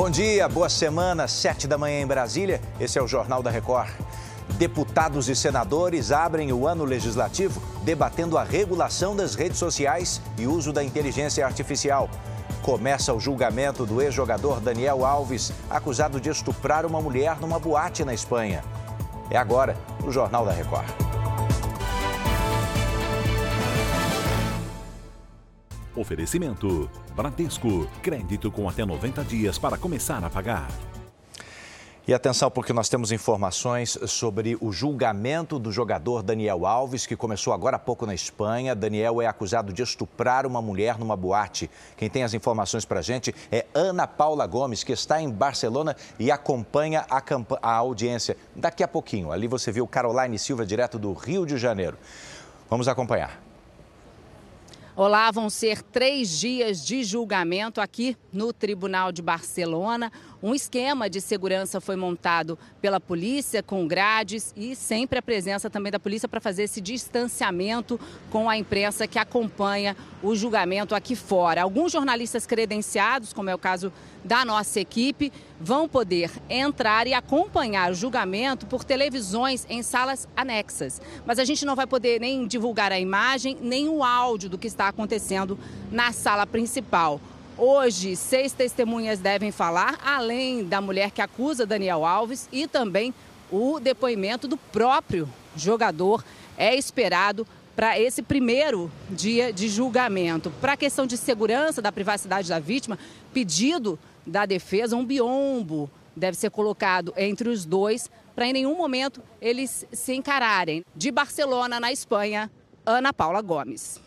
Bom dia, boa semana, sete da manhã em Brasília. Esse é o Jornal da Record. Deputados e senadores abrem o ano legislativo debatendo a regulação das redes sociais e uso da inteligência artificial. Começa o julgamento do ex-jogador Daniel Alves, acusado de estuprar uma mulher numa boate na Espanha. É agora, no Jornal da Record. Oferecimento: Bradesco. Crédito com até 90 dias para começar a pagar. E atenção, porque nós temos informações sobre o julgamento do jogador Daniel Alves, que começou agora há pouco na Espanha. Daniel é acusado de estuprar uma mulher numa boate. Quem tem as informações para a gente é Ana Paula Gomes, que está em Barcelona e acompanha a, a audiência. Daqui a pouquinho, ali você viu Caroline Silva, direto do Rio de Janeiro. Vamos acompanhar. Olá, vão ser três dias de julgamento aqui no Tribunal de Barcelona. Um esquema de segurança foi montado pela polícia com grades e sempre a presença também da polícia para fazer esse distanciamento com a imprensa que acompanha o julgamento aqui fora. Alguns jornalistas credenciados, como é o caso da nossa equipe, vão poder entrar e acompanhar o julgamento por televisões em salas anexas. Mas a gente não vai poder nem divulgar a imagem, nem o áudio do que está acontecendo na sala principal. Hoje, seis testemunhas devem falar, além da mulher que acusa Daniel Alves e também o depoimento do próprio jogador é esperado para esse primeiro dia de julgamento. Para a questão de segurança da privacidade da vítima, pedido da defesa, um biombo deve ser colocado entre os dois para em nenhum momento eles se encararem. De Barcelona, na Espanha, Ana Paula Gomes.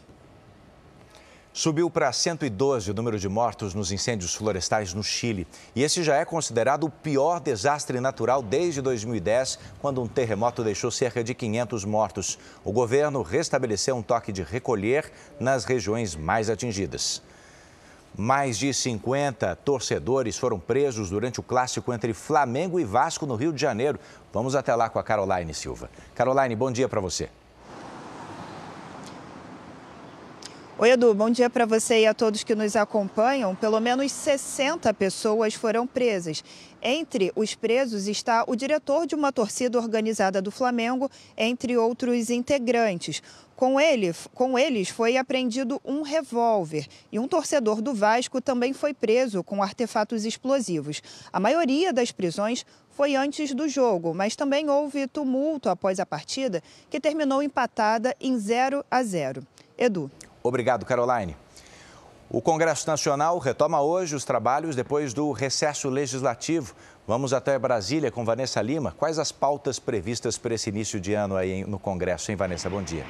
Subiu para 112 o número de mortos nos incêndios florestais no Chile. E esse já é considerado o pior desastre natural desde 2010, quando um terremoto deixou cerca de 500 mortos. O governo restabeleceu um toque de recolher nas regiões mais atingidas. Mais de 50 torcedores foram presos durante o clássico entre Flamengo e Vasco no Rio de Janeiro. Vamos até lá com a Caroline Silva. Caroline, bom dia para você. Oi, Edu, bom dia para você e a todos que nos acompanham. Pelo menos 60 pessoas foram presas. Entre os presos está o diretor de uma torcida organizada do Flamengo, entre outros integrantes. Com, ele, com eles foi apreendido um revólver e um torcedor do Vasco também foi preso com artefatos explosivos. A maioria das prisões foi antes do jogo, mas também houve tumulto após a partida, que terminou empatada em 0 a 0. Edu. Obrigado, Caroline. O Congresso Nacional retoma hoje os trabalhos depois do recesso legislativo. Vamos até Brasília com Vanessa Lima. Quais as pautas previstas para esse início de ano aí no Congresso, hein, Vanessa? Bom dia.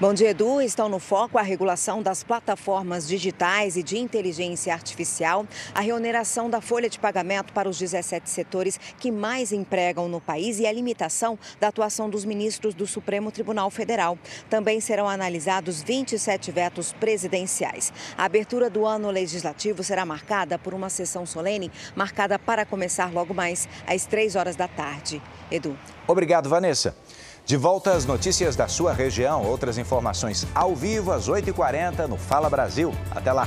Bom dia, Edu. Estão no foco a regulação das plataformas digitais e de inteligência artificial, a reoneração da folha de pagamento para os 17 setores que mais empregam no país e a limitação da atuação dos ministros do Supremo Tribunal Federal. Também serão analisados 27 vetos presidenciais. A abertura do ano legislativo será marcada por uma sessão solene marcada para começar logo mais às 3 horas da tarde. Edu. Obrigado, Vanessa. De volta às notícias da sua região, outras informações ao vivo às 8h40 no Fala Brasil. Até lá!